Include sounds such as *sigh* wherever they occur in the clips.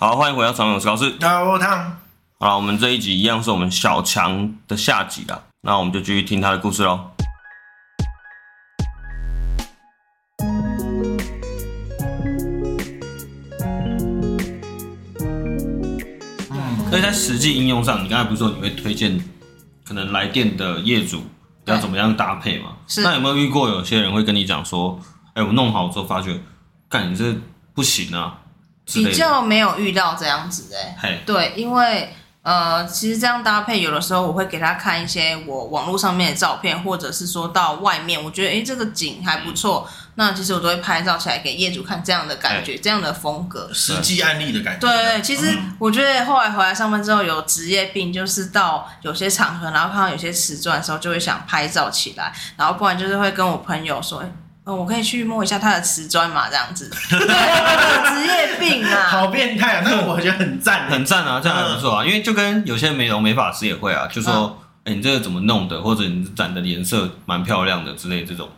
好，欢迎回到传媒，我是高士。大家好，好了，我们这一集一样是我们小强的下集了，那我们就继续听他的故事喽。所以在实际应用上，你刚才不是说你会推荐可能来电的业主要怎么样搭配吗？是。那有没有遇过有些人会跟你讲说，哎、欸，我弄好之后发觉，干你这不行啊？比较没有遇到这样子哎、欸。对，因为呃，其实这样搭配有的时候我会给他看一些我网络上面的照片，或者是说到外面，我觉得哎、欸，这个景还不错。嗯那其实我都会拍照起来给业主看，这样的感觉，这样的风格，实际案例的感觉。对，其实我觉得后来回来上班之后有职业病，就是到有些场合，然后看到有些瓷砖的时候，就会想拍照起来，然后不然就是会跟我朋友说，哎，我可以去摸一下他的瓷砖嘛，这样子。*laughs* 对，职业病啊，好变态啊！那我觉得很赞，很赞啊，这样还不错啊。因为就跟有些美容美发师也会啊，就说，哎，你这个怎么弄的，或者你染的颜色蛮漂亮的之类这种。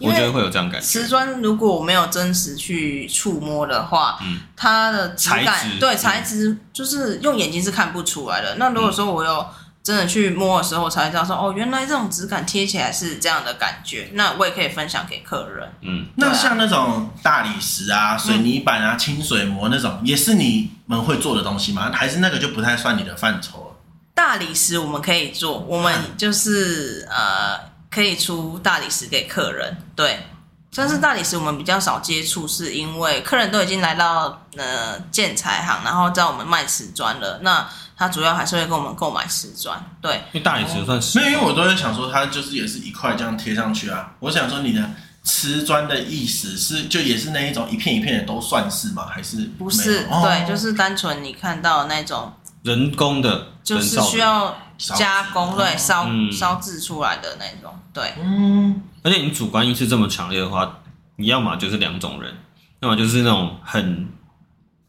我觉得会有这样感觉。瓷砖如果我没有真实去触摸的话，嗯，它的质感对材质就是用眼睛是看不出来的。那如果说我有真的去摸的时候，我才会知道说哦，原来这种质感贴起来是这样的感觉。那我也可以分享给客人。嗯，那像那种大理石啊、水泥板啊、清水膜那种，也是你们会做的东西吗？还是那个就不太算你的范畴了？大理石我们可以做，我们就是呃。可以出大理石给客人，对，但是大理石我们比较少接触，是因为客人都已经来到呃建材行，然后在我们卖瓷砖了，那他主要还是会跟我们购买瓷砖，对。因为大理石算是，没有，因为我都在想说，它就是也是一块这样贴上去啊。我想说，你的瓷砖的意思是，就也是那一种一片一片的都算是吗？还是不是？哦、对，就是单纯你看到那种人工的，就是需要。加工对烧烧制出来的那种对，嗯，而且你主观意识这么强烈的话，你要么就是两种人，要么就是那种很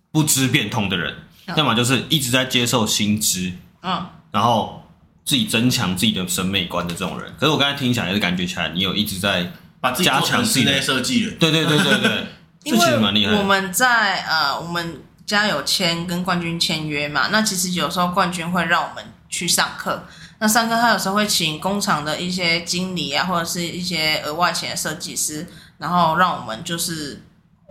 不知变通的人，嗯、要么就是一直在接受新知，嗯，然后自己增强自己的审美观的这种人。可是我刚才听起来，也是感觉起来你有一直在把自己加强室内设计，对对对对对，*laughs* 这其实蛮厉害。我们在呃，我们家有签跟冠军签约嘛，那其实有时候冠军会让我们。去上课，那上课他有时候会请工厂的一些经理啊，或者是一些额外请的设计师，然后让我们就是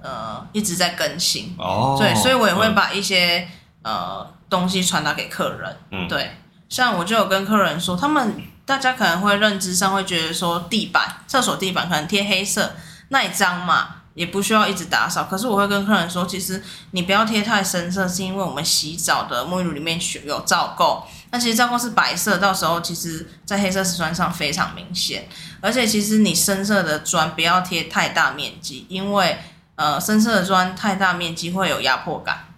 呃一直在更新哦。对，所以我也会把一些、嗯、呃东西传达给客人。嗯，对，像我就有跟客人说，他们大家可能会认知上会觉得说，地板厕所地板可能贴黑色耐脏嘛。也不需要一直打扫，可是我会跟客人说，其实你不要贴太深色，是因为我们洗澡的沐浴露里面有皂垢。那其实皂垢是白色，到时候其实在黑色瓷砖上非常明显。而且其实你深色的砖不要贴太大面积，因为呃深色的砖太大面积会有压迫感。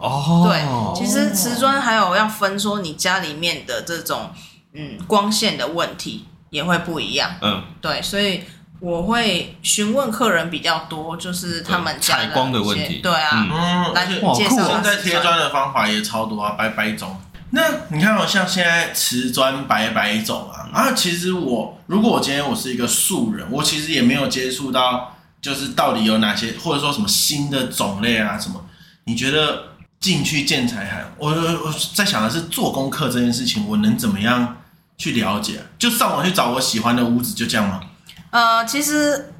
哦，对，其实瓷砖还有要分说你家里面的这种嗯光线的问题也会不一样。嗯，对，所以。我会询问客人比较多，就是他们家采光的问题。对啊，嗯，来介绍。现在贴砖的方法也超多啊，白白种。那你看，哦，像现在瓷砖白白种啊，啊，其实我如果我今天我是一个素人，我其实也没有接触到，就是到底有哪些，或者说什么新的种类啊什么？你觉得进去建材行，我我在想的是做功课这件事情，我能怎么样去了解？就上网去找我喜欢的屋子，就这样吗？呃，其实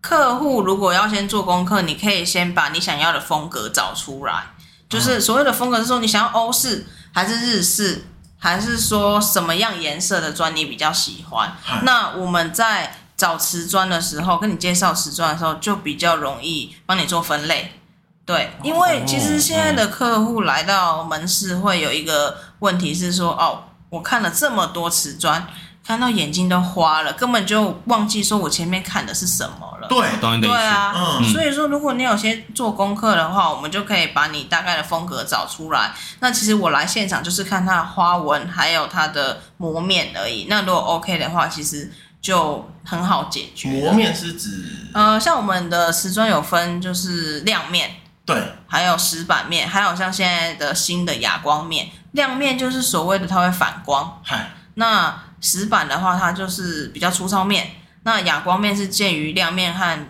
客户如果要先做功课，你可以先把你想要的风格找出来。就是所谓的风格是说，你想要欧式还是日式，还是说什么样颜色的砖你比较喜欢？那我们在找瓷砖的时候，跟你介绍瓷砖的时候，就比较容易帮你做分类。对，因为其实现在的客户来到门市会有一个问题是说，哦，我看了这么多瓷砖。看到眼睛都花了，根本就忘记说我前面看的是什么了。对，对啊，嗯，所以说如果你有些做功课的话，我们就可以把你大概的风格找出来。那其实我来现场就是看它的花纹，还有它的磨面而已。那如果 OK 的话，其实就很好解决。磨面是指？呃，像我们的瓷砖有分，就是亮面，对，还有石板面，还有像现在的新的哑光面。亮面就是所谓的它会反光，嗨，那。石板的话，它就是比较粗糙面；那哑光面是介于亮面和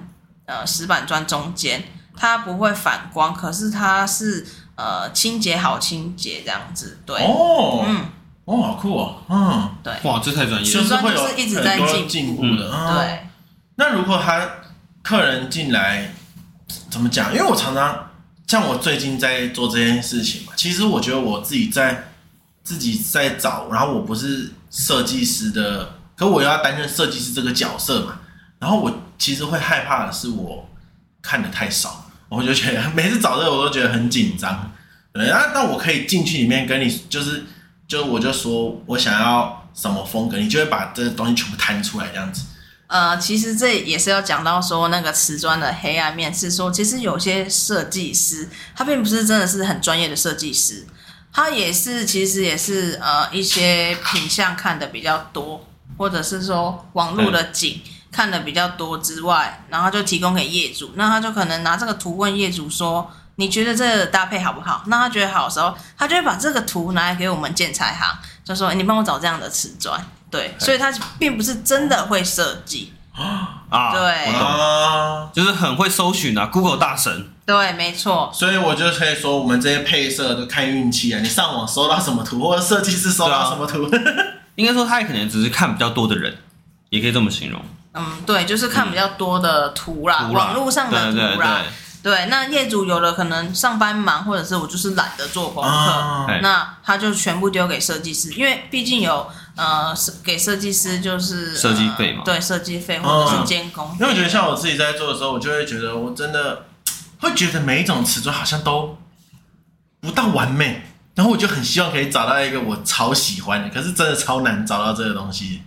呃石板砖中间，它不会反光，可是它是呃清洁好清洁这样子。对，哦，嗯，哦，好酷哦，嗯，对，哇，这太专业了，就是会有就是一直在进进步的，嗯、对。那如果他客人进来，怎么讲？因为我常常像我最近在做这件事情嘛，其实我觉得我自己在自己在找，然后我不是设计师的，可我要担任设计师这个角色嘛，然后我其实会害怕的是我看的太少，我就觉得每次找这个我都觉得很紧张。对啊，那我可以进去里面跟你，就是就我就说我想要什么风格，你就会把这个东西全部摊出来这样子。呃，其实这也是要讲到说那个瓷砖的黑暗面，是说其实有些设计师他并不是真的是很专业的设计师，他也是其实也是呃一些品相看的比较多，或者是说网络的景看的比较多之外，然后就提供给业主，那他就可能拿这个图问业主说，你觉得这个搭配好不好？那他觉得好的时候，他就会把这个图拿来给我们建材行，就说你帮我找这样的瓷砖。对，所以他并不是真的会设计啊，对，啊，就是很会搜寻啊，Google 大神。对，没错。所以我就可以说，我们这些配色都看运气啊。你上网搜到什么图，或者设计师搜到什么图，应该说他也可能只是看比较多的人，也可以这么形容。嗯，对，就是看比较多的图啦，网络上的图啦。对，那业主有的可能上班忙，或者是我就是懒得做功课，那他就全部丢给设计师，因为毕竟有。呃，是给设计师就是设计费嘛？对，设计费或者是监工。因为我觉得像我自己在做的时候，我就会觉得我真的会觉得每一种瓷砖好像都不到完美，然后我就很希望可以找到一个我超喜欢的，可是真的超难找到这个东西。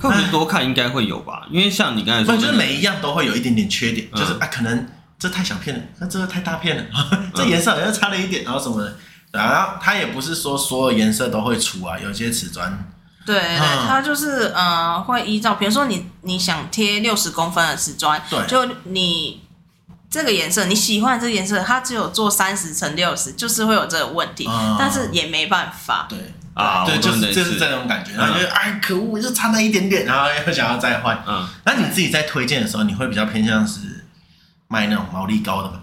客户多看应该会有吧？因为像你刚才说，就是每一样都会有一点点缺点，就是啊，可能这太小片了，那这个太大片了，*laughs* 这颜色好像差了一点，然后什么的。然后它也不是说所有颜色都会出啊，有些瓷砖。对对，它就是呃，会依照，比如说你你想贴六十公分的瓷砖，对，就你这个颜色你喜欢这个颜色，它只有做三十乘六十，就是会有这个问题，嗯、但是也没办法。对啊，对，就是就是这种感觉，然后就哎，可恶，就差那一点点，然后又想要再换。嗯，那你自己在推荐的时候，你会比较偏向是卖那种毛利高的吗？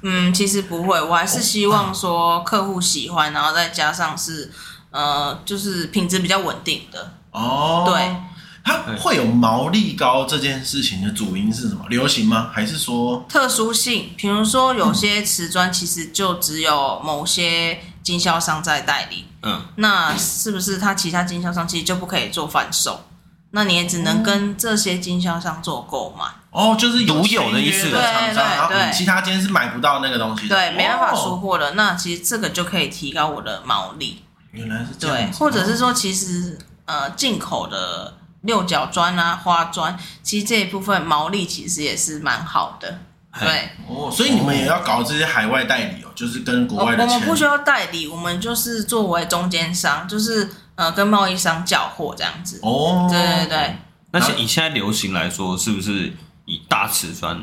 嗯，其实不会，我还是希望说客户喜欢，然后再加上是。呃，就是品质比较稳定的哦。对，它会有毛利高这件事情的主因是什么？流行吗？还是说特殊性？比如说有些瓷砖其实就只有某些经销商在代理，嗯，那是不是他其他经销商其实就不可以做贩售？那你也只能跟这些经销商做购买。哦，就是独有的意思的厂商，对对对，其他间是买不到那个东西的，对，没办法出货的。那其实这个就可以提高我的毛利。原来是这样，对，或者是说，其实呃，进口的六角砖啊、花砖，其实这一部分毛利其实也是蛮好的。对哦，所以你们也要搞这些海外代理哦，就是跟国外的。我们不需要代理，我们就是作为中间商，就是呃，跟贸易商交货这样子。哦，对对对。那现以现在流行来说，是不是以大瓷砖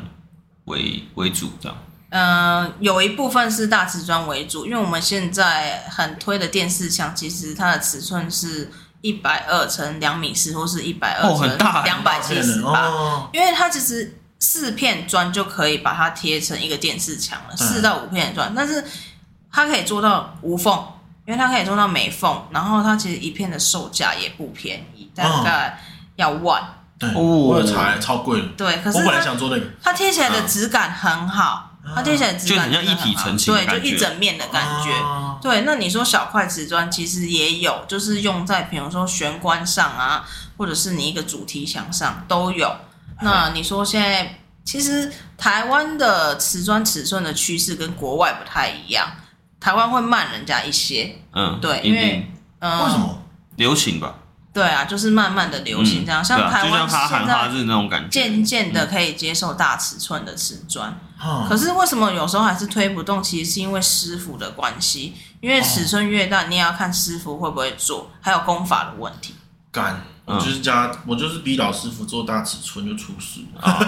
为为主这样？嗯、呃，有一部分是大瓷砖为主，因为我们现在很推的电视墙，其实它的尺寸是一百二乘两米四，或是一百二乘两百七十八，因为它其实四片砖就可以把它贴成一个电视墙了，四、嗯、到五片砖，但是它可以做到无缝，因为它可以做到没缝，然后它其实一片的售价也不便宜，大概要万。对，我有查，超贵的。对，可是我本来想做那个，它贴起来的质感很好。它贴起来质感就很像一体成型，对，就一整面的感觉。啊、对，那你说小块瓷砖其实也有，就是用在比如说玄关上啊，或者是你一个主题墙上都有。那你说现在其实台湾的瓷砖尺寸的趋势跟国外不太一样，台湾会慢人家一些。嗯，对，因为嗯，为什么？流行吧。对啊，就是慢慢的流行这样，嗯、像台湾现在渐渐的可以接受大尺寸的瓷砖，嗯、可是为什么有时候还是推不动？其实是因为师傅的关系，因为尺寸越大，你也要看师傅会不会做，还有工法的问题。干，我就是家，嗯、我就是逼老师傅做大尺寸就出事了。啊、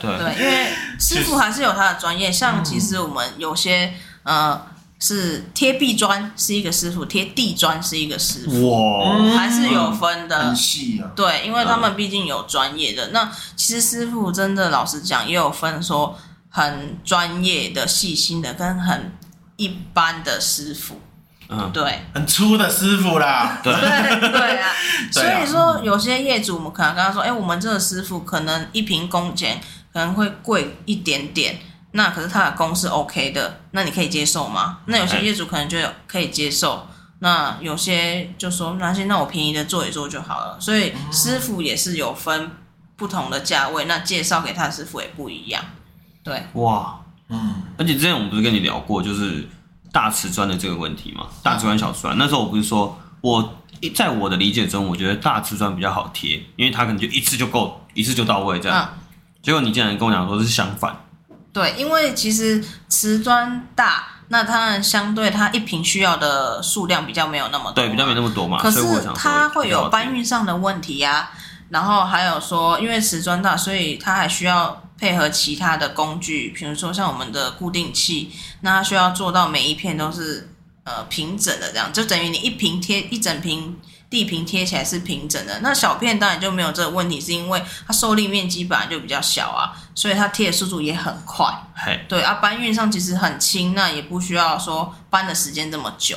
对对，因为师傅还是有他的专业，像其实我们有些呃。是贴壁砖是一个师傅，贴地砖是一个师傅，哇，还是有分的，很细啊。对，因为他们毕竟有专业的。那其实师傅真的，老实讲，也有分说很专业的、细心的，跟很一般的师傅。嗯，对，很粗的师傅啦。对。*laughs* *laughs* 对啊，所以说有些业主，我们可能跟他说，哎，我们这个师傅可能一瓶工钱可能会贵一点点，那可是他的工是 OK 的，那你可以接受吗？那有些业主可能觉得可以接受，那有些就说，那行，那我便宜的做一做就好了。所以师傅也是有分不同的价位，那介绍给他的师傅也不一样。对，哇，嗯，而且之前我们不是跟你聊过，就是。大瓷砖的这个问题嘛，大瓷砖、小瓷砖。那时候我不是说，我在我的理解中，我觉得大瓷砖比较好贴，因为它可能就一次就够，一次就到位这样。嗯、结果你竟然跟我讲说是相反。对，因为其实瓷砖大，那它相对它一瓶需要的数量比较没有那么多，对，比较没那么多嘛。可是它会有搬运上的问题呀、啊，然后还有说，因为瓷砖大，所以它还需要。配合其他的工具，比如说像我们的固定器，那它需要做到每一片都是呃平整的，这样就等于你一瓶贴一整平地平贴起来是平整的。那小片当然就没有这个问题，是因为它受力面积本来就比较小啊，所以它贴的速度也很快。嘿对啊，搬运上其实很轻，那也不需要说搬的时间这么久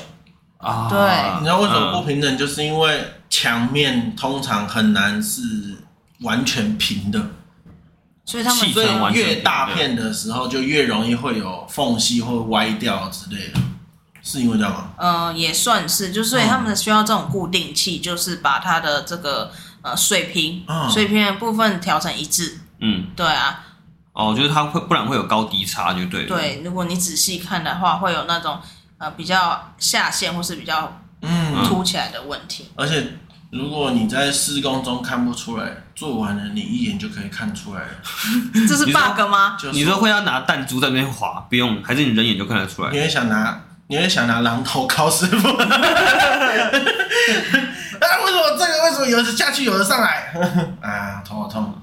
啊。对，你知道为什么不平整？嗯、就是因为墙面通常很难是完全平的。所以他们所以越大片的时候，就越容易会有缝隙或歪掉之类的，是因为这样吗？呃，也算是，就所以他们需要这种固定器，就是把它的这个呃水平、嗯、水平的部分调成一致。嗯，对啊。哦，就是它会不然会有高低差，就对了。对，如果你仔细看的话，会有那种呃比较下陷或是比较嗯凸起来的问题，而且。如果你在施工中看不出来，做完了你一眼就可以看出来了。*laughs* 这是 bug 吗？你说，你说会要拿弹珠在那边划，不用，还是你人眼就看得出来？你会想拿，你会想拿榔头敲师傅？啊，*laughs* 为什么这个为什么有的下去，有的上来？*laughs* 啊，头好痛！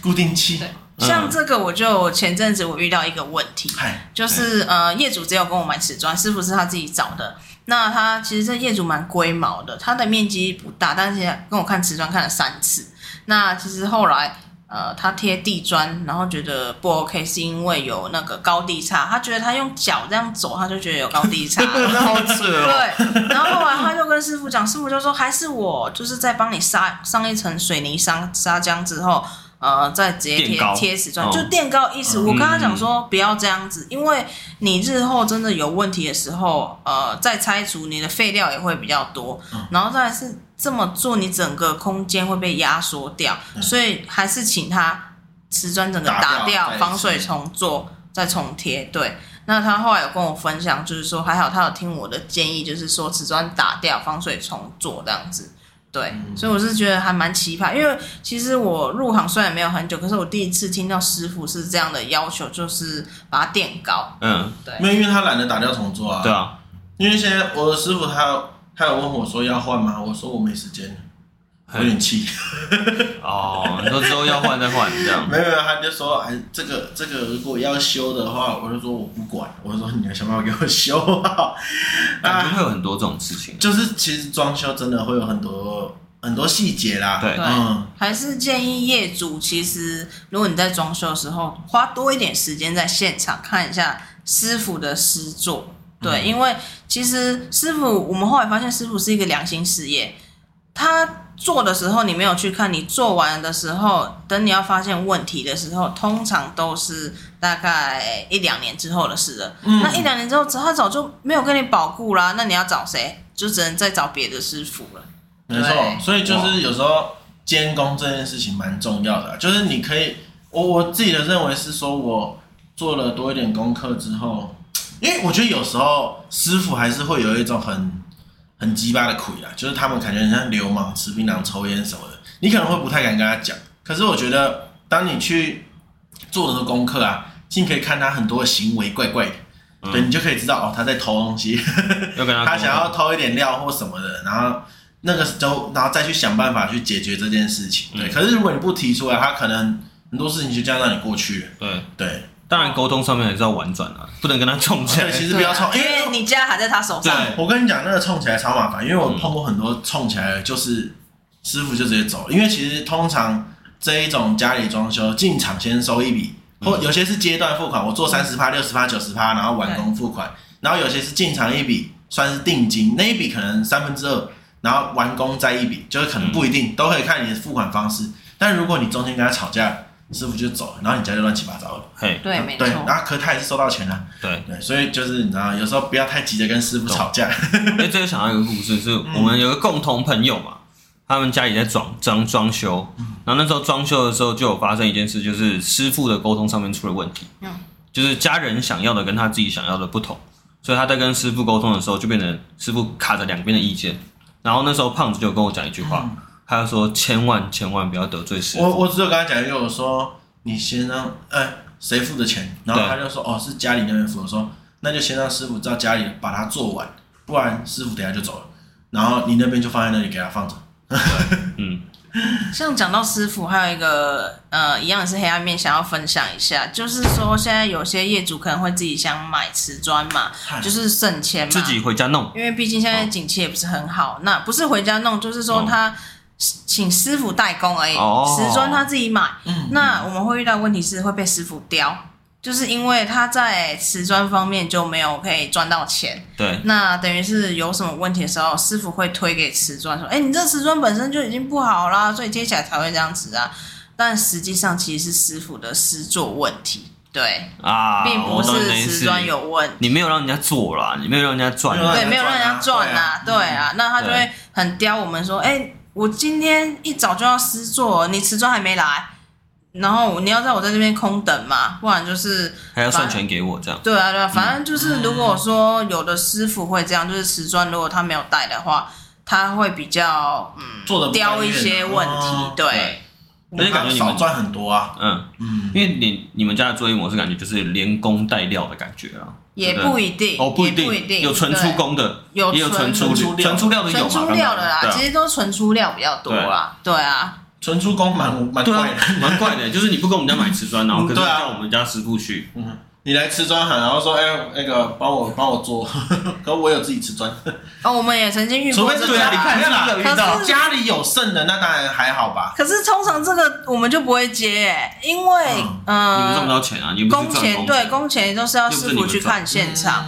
固定器。像这个，我就前阵子我遇到一个问题，嗨就是呃，业主只有跟我买瓷砖，师傅是他自己找的。那他其实这业主蛮龟毛的，他的面积不大，但是跟我看瓷砖看了三次。那其实后来呃，他贴地砖，然后觉得不 OK，是因为有那个高低差。他觉得他用脚这样走，他就觉得有高低差，*laughs* 好扯哦。对，然后后来他就跟师傅讲，师傅就说还是我就是在帮你撒上一层水泥沙砂浆之后。呃，再直接贴贴瓷砖，就垫高意思。我跟他讲说，不要这样子，因为你日后真的有问题的时候，呃，再拆除你的废料也会比较多，然后再来是这么做，你整个空间会被压缩掉，所以还是请他瓷砖整个打掉，防水重做，再重贴。对，那他后来有跟我分享，就是说还好他有听我的建议，就是说瓷砖打掉，防水重做这样子。对，所以我是觉得还蛮奇葩，因为其实我入行虽然没有很久，可是我第一次听到师傅是这样的要求，就是把它垫高。嗯，对，没有，因为他懒得打掉重做啊。对啊，因为现在我的师傅他他有问我说要换吗？我说我没时间。有点气 *laughs* 哦，你说之后要换再换这样？*laughs* 没有没有，他就说哎，这个这个如果要修的话，我就说我不管，我就说你要想办法给我修好。感觉会有很多这种事情，就是其实装修真的会有很多很多细节啦。对，嗯，还是建议业主，其实如果你在装修的时候花多一点时间在现场看一下师傅的师作，对，嗯、因为其实师傅，我们后来发现师傅是一个良心事业，他。做的时候你没有去看，你做完的时候，等你要发现问题的时候，通常都是大概一两年之后的事了。嗯、那一两年之后，他早就没有跟你保固啦，那你要找谁？就只能再找别的师傅了。没错，所以就是有时候监工这件事情蛮重要的，就是你可以，我我自己的认为是说，我做了多一点功课之后，因为我觉得有时候师傅还是会有一种很。很鸡巴的亏啊，就是他们感觉很像流氓，吃槟榔、抽烟什么的，你可能会不太敢跟他讲。可是我觉得，当你去做的功课啊，你可以看他很多行为怪怪的，嗯、对，你就可以知道哦，他在偷东西，*laughs* 他，他想要偷一点料或什么的，然后那个时候，然后再去想办法去解决这件事情。对，嗯、可是如果你不提出来，他可能很多事情就这样让你过去了。对对。对当然，沟通上面还是要婉转啊，不能跟他冲起来。其实不要冲，*laughs* 因为你家还在他手上。对，我跟你讲，那个冲起来超麻烦，因为我碰过很多冲起来的，就是师傅就直接走。因为其实通常这一种家里装修，进场先收一笔，或有些是阶段付款，我做三十趴、六十趴、九十趴，然后完工付款。然后有些是进场一笔算是定金，那一笔可能三分之二，然后完工再一笔，就是可能不一定，嗯、都可以看你的付款方式。但如果你中间跟他吵架，师傅就走了，然后你家就乱七八糟了。嘿，对，没错。然后可他也是收到钱了。对对，所以就是你知道，有时候不要太急着跟师傅吵架。哎，这个想到一个故事，是我们有个共同朋友嘛，他们家里在装装装修，然后那时候装修的时候就有发生一件事，就是师傅的沟通上面出了问题。嗯。就是家人想要的跟他自己想要的不同，所以他在跟师傅沟通的时候，就变成师傅卡着两边的意见。然后那时候胖子就跟我讲一句话。他就说：“千万千万不要得罪师傅。”我我只有跟他讲一句，我说：“你先让哎谁付的钱？”然后他就说：“哦，是家里那边付。”我说：“那就先让师傅到家里把它做完，不然师傅等下就走了。然后你那边就放在那里给他放着。”嗯，*laughs* 像讲到师傅，还有一个呃，一样是黑暗面，想要分享一下，就是说现在有些业主可能会自己想买瓷砖嘛，就是省钱嘛，自己回家弄，因为毕竟现在景气也不是很好。哦、那不是回家弄，就是说他。请师傅代工而已，瓷砖他自己买。嗯、那我们会遇到问题是会被师傅刁，就是因为他在瓷砖方面就没有可以赚到钱。对，那等于是有什么问题的时候，师傅会推给瓷砖说：“哎、欸，你这瓷砖本身就已经不好啦，所以接起来才会这样子啊。”但实际上其实是师傅的师作问题，对啊，并不是瓷砖有问题。你没有让人家做啦，你没有让人家赚，对，没有让人家赚啊，对啊，那他就会很刁我们说：“哎、欸。”我今天一早就要施作，你瓷砖还没来，然后你要在我在这边空等嘛，不然就是还要算钱给我这样。对啊，对啊，反正就是如果说有的师傅会这样，就是瓷砖如果他没有带的话，他会比较嗯做的刁一些问题，对。而且感觉你们赚很多啊，嗯。嗯，因为你你们家的作业模式感觉就是连工带料的感觉啊。也不一定哦，不一定，有纯出工的，有也有纯出纯出料。的，纯出料的啦，其实都纯出料比较多啦，对。啊，纯出工蛮蛮怪的，蛮怪的，就是你不跟我们家买瓷砖，然后可是叫我们家师傅去，你来瓷砖行，然后说，哎，那个帮我帮我做，*laughs* 可我有自己瓷砖。哦，我们也曾经遇过，除非是家里看有遇到。家里有剩的，那当然还好吧。可是通常这个我们就不会接，因为嗯，你们赚不到钱啊，工钱对工钱都是要师傅去看现场，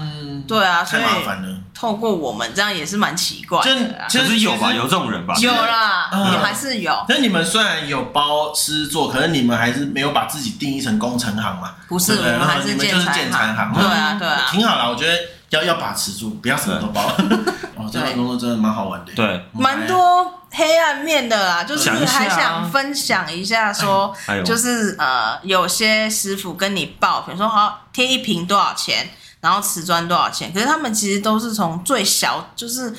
对啊，太麻烦了。透过我们这样也是蛮奇怪的，其实有吧，有这种人吧，有啦，也还是有。那你们虽然有包师做，可是你们还是没有把自己定义成工程行嘛？不是，我们还是建材行。对啊，对啊，挺好啦。我觉得要要把持住，不要什么都包。*laughs* 哦，这份工作真的蛮好玩的。对，蛮多黑暗面的啦，就是还想分享一下，说就是呃，有些师傅跟你报，比如说好贴一瓶多少钱。然后瓷砖多少钱？可是他们其实都是从最小，就是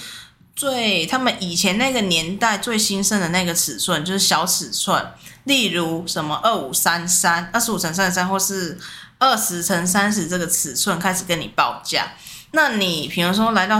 最他们以前那个年代最兴盛的那个尺寸，就是小尺寸，例如什么二五三三、二十五乘三十三，或是二十乘三十这个尺寸开始跟你报价。那你比如说来到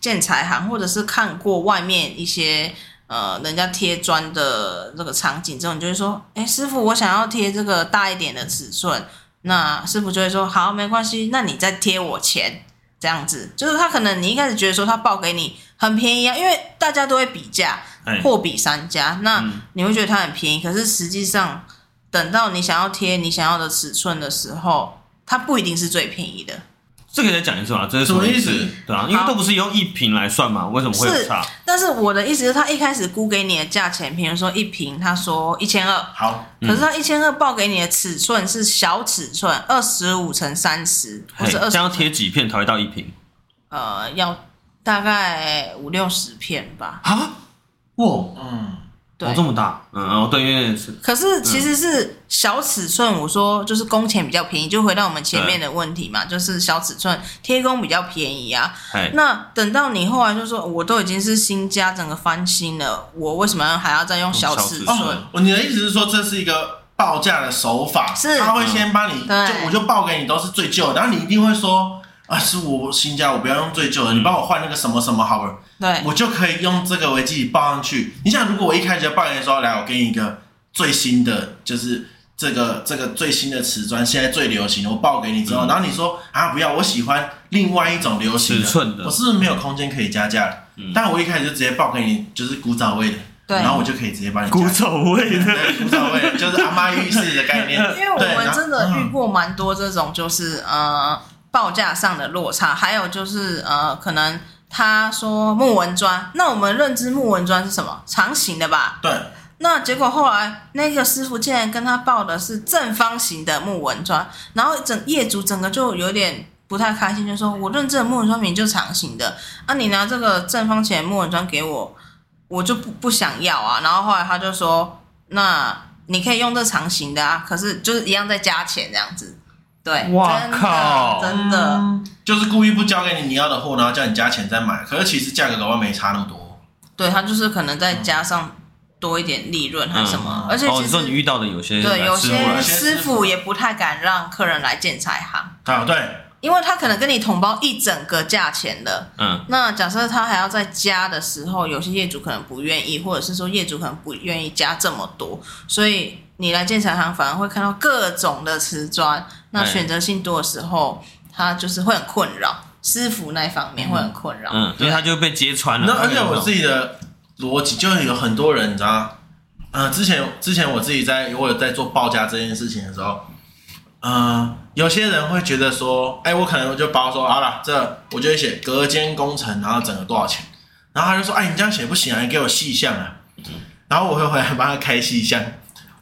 建材行，或者是看过外面一些呃人家贴砖的这个场景之后，你就会说：“哎，师傅，我想要贴这个大一点的尺寸。”那师傅就会说好，没关系，那你再贴我钱，这样子，就是他可能你一开始觉得说他报给你很便宜啊，因为大家都会比价，货比三家，那你会觉得他很便宜，可是实际上等到你想要贴你想要的尺寸的时候，它不一定是最便宜的。这个再讲一次嘛，这是什么意思？对啊，因为都不是用一瓶来算嘛，为什么会有差？但是我的意思是，他一开始估给你的价钱，比如说一瓶，他说一千二，好，可是他一千二报给你的尺寸是小尺寸，二十五乘三十，或是二十。这样贴几片才会到一瓶？呃，要大概五六十片吧。啊？哇，嗯。哦，这么大，嗯，哦，对，因为是。可是其实是小尺寸，我说就是工钱比较便宜，就回到我们前面的问题嘛，就是小尺寸贴工比较便宜啊。那等到你后来就说，我都已经是新家，整个翻新了，我为什么还要再用小尺寸？哦，你的意思是说这是一个报价的手法，是他会先帮你，就我就报给你都是最旧的，然后你一定会说。啊，是我新家，我不要用最旧的，你帮我换那个什么什么好了，对，我就可以用这个为自己报上去。你想，如果我一开始就报给你说，来，我给你一个最新的，就是这个这个最新的瓷砖，现在最流行的，我报给你之后，然后你说啊，不要，我喜欢另外一种流行的，尺寸的，我是不是没有空间可以加价？但我一开始就直接报给你，就是古早味的，对，然后我就可以直接帮你古早味的，古早味就是阿妈浴室的概念。*laughs* 因为我们真的遇过蛮多这种，就是呃。报价上的落差，还有就是呃，可能他说木纹砖，那我们认知木纹砖是什么？长形的吧？对。那结果后来那个师傅竟然跟他报的是正方形的木纹砖，然后整业主整个就有点不太开心，就说：“我认知的木纹砖明明就长形的，啊，你拿这个正方形的木纹砖给我，我就不不想要啊。”然后后来他就说：“那你可以用这长形的啊，可是就是一样再加钱这样子。”对，哇靠，真的，就是故意不交给你你要的货，然后叫你加钱再买，可是其实价格的话没差那么多。对，他就是可能再加上。多一点利润还是什么？嗯、而且其实、哦、你说你遇到的有些对有些师师傅也不太敢让客人来建材行啊，对，因为他可能跟你统包一整个价钱的，嗯，那假设他还要再加的时候，有些业主可能不愿意，或者是说业主可能不愿意加这么多，所以你来建材行反而会看到各种的瓷砖，那选择性多的时候，他就是会很困扰，师傅那一方面会很困扰，嗯，因为他就被揭穿了，那而且我自己的。逻辑就是有很多人，你知道，呃，之前之前我自己在我有在做报价这件事情的时候，呃，有些人会觉得说，哎，我可能就包说好了，这我就会写隔间工程，然后整个多少钱，然后他就说，哎，你这样写不行啊，你给我细项啊，然后我会回来帮他开细项。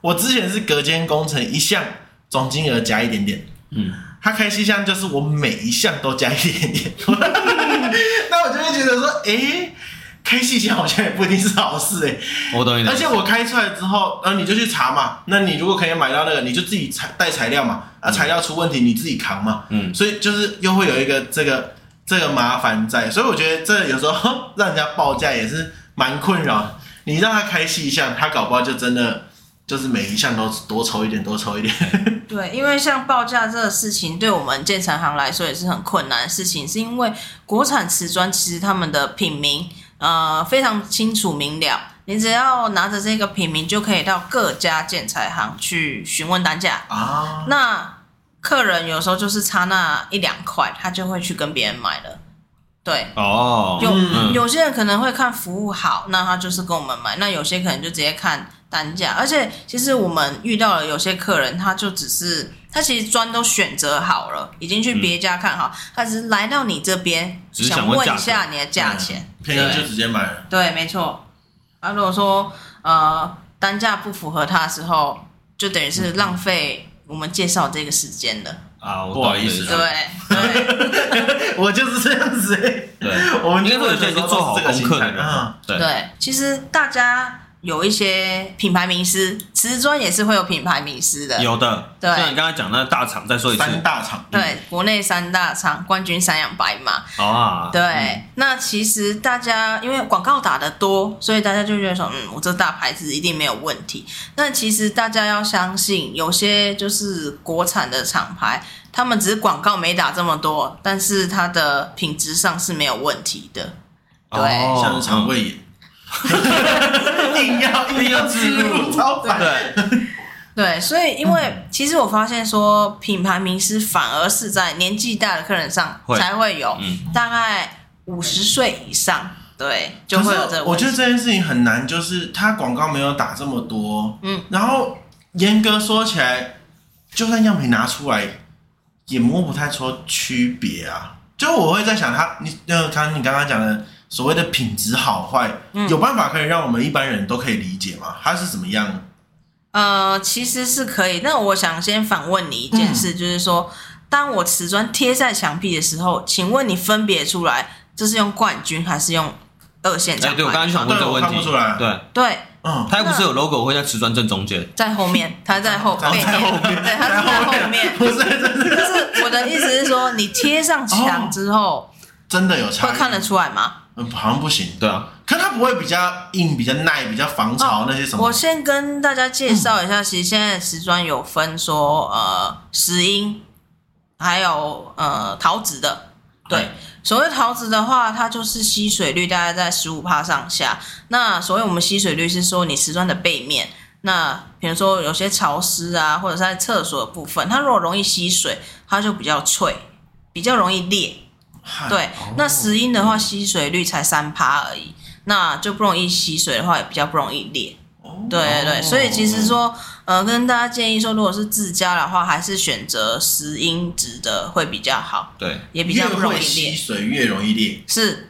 我之前是隔间工程一项总金额加一点点，嗯，他开细项就是我每一项都加一点点，*laughs* 那我就会觉得说，哎。开细项好像也不一定是好事哎，我懂你。而且我开出来之后，然后你就去查嘛。那你如果可以买到那个，你就自己材带材料嘛。啊，材料出问题你自己扛嘛。嗯。所以就是又会有一个这个这个麻烦在，所以我觉得这有时候 *laughs* 让人家报价也是蛮困扰。你让他开细项，他搞不好就真的就是每一项都多抽一点，多抽一点。*laughs* 对，因为像报价这个事情，对我们建材行来说也是很困难的事情，是因为国产瓷砖其实他们的品名。呃，非常清楚明了，你只要拿着这个品名，就可以到各家建材行去询问单价啊。那客人有时候就是差那一两块，他就会去跟别人买了。对，哦，有、嗯、有些人可能会看服务好，那他就是跟我们买；那有些可能就直接看单价。而且，其实我们遇到了有些客人，他就只是。他其实砖都选择好了，已经去别家看好，嗯、他只是来到你这边，想问一下你的价钱，便宜就直接买了。对，没错。啊，如果说呃单价不符合他的时候，就等于是浪费我们介绍这个时间了。啊，我不好意思。对，对 *laughs* 我就是这样子。对，我们应该会有些做好功课的人。对，其实大家。有一些品牌名师，瓷砖也是会有品牌名师的。有的，对，像你刚才讲那大厂，再说一次，三大厂，对，嗯、国内三大厂，冠军、三养、白马。啊，对，嗯、那其实大家因为广告打的多，所以大家就觉得说，嗯，我这大牌子一定没有问题。但其实大家要相信，有些就是国产的厂牌，他们只是广告没打这么多，但是它的品质上是没有问题的。对，哦、像是肠胃炎。*laughs* 一定要一定要植入，超烦。对 *laughs* 对，所以因为其实我发现说，品牌名师反而是在年纪大的客人上才会有，嗯、大概五十岁以上，对，就会有这。我觉得这件事情很难，就是他广告没有打这么多，嗯，然后严格说起来，就算样品拿出来，也摸不太出区别啊。就我会在想他，你呃，刚你刚刚讲的。所谓的品质好坏，嗯、有办法可以让我们一般人都可以理解吗？它是怎么样？呃，其实是可以。那我想先反问你一件事，嗯、就是说，当我瓷砖贴在墙壁的时候，请问你分别出来这是用冠军还是用二线？哎，对我刚刚就想问这个问题，看不出来。对对，嗯，它又不是有 logo 会在瓷砖正中间，在后面，它在后背面，在后面，*laughs* 对，它是在后面。*laughs* 不是，就是我的意思是说，你贴上墙之后，哦、真的有差，会看得出来吗？好像不行，对啊，可它不会比较硬、比较耐、比较防潮那些什么？我先跟大家介绍一下，其实现在瓷砖有分说，呃，石英，还有呃陶瓷的。对，所谓陶瓷的话，它就是吸水率大概在十五帕上下。那所谓我们吸水率是说，你瓷砖的背面，那比如说有些潮湿啊，或者是在厕所的部分，它如果容易吸水，它就比较脆，比较容易裂。对，哦、那石英的话吸水率才三趴而已，那就不容易吸水的话，也比较不容易裂。哦、对对对，所以其实说，呃，跟大家建议说，如果是自家的话，还是选择石英质的会比较好。对，也比较不容易裂。吸水越容易裂。是。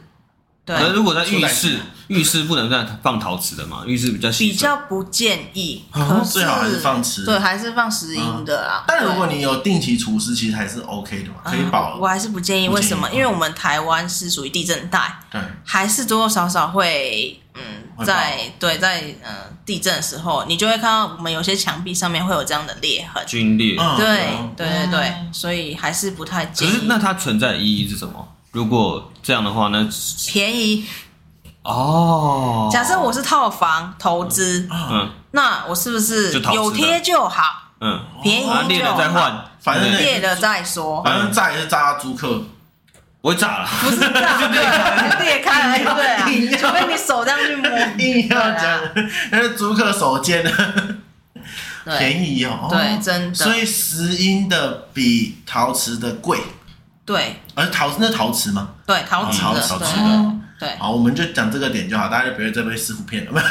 对。可是如果在浴室，浴室不能再放陶瓷的嘛？浴室比较比较不建议。哦，最好还是放瓷。对，还是放石英的啦。但如果你有定期除湿，其实还是 OK 的嘛，可以保。我还是不建议，为什么？因为我们台湾是属于地震带，对，还是多多少少会。嗯，在对在嗯地震的时候，你就会看到我们有些墙壁上面会有这样的裂痕，龟裂。对对对对，所以还是不太建议。可是那它存在的意义是什么？如果这样的话，那便宜。哦。假设我是套房投资，嗯，那我是不是有贴就好？嗯，便宜裂了再换，反正裂了再说，反正炸也是炸租客。不会炸了，不是炸，对，裂开了，*laughs* 对啊，除非你手这样去摸。硬要讲，那是租客手贱。的，便宜哦，对，真的。所以石英的比陶瓷的贵，对。而陶瓷那陶瓷吗？对，陶瓷的，陶瓷的，对。好，我们就讲这个点就好，大家就不会再被师傅骗了。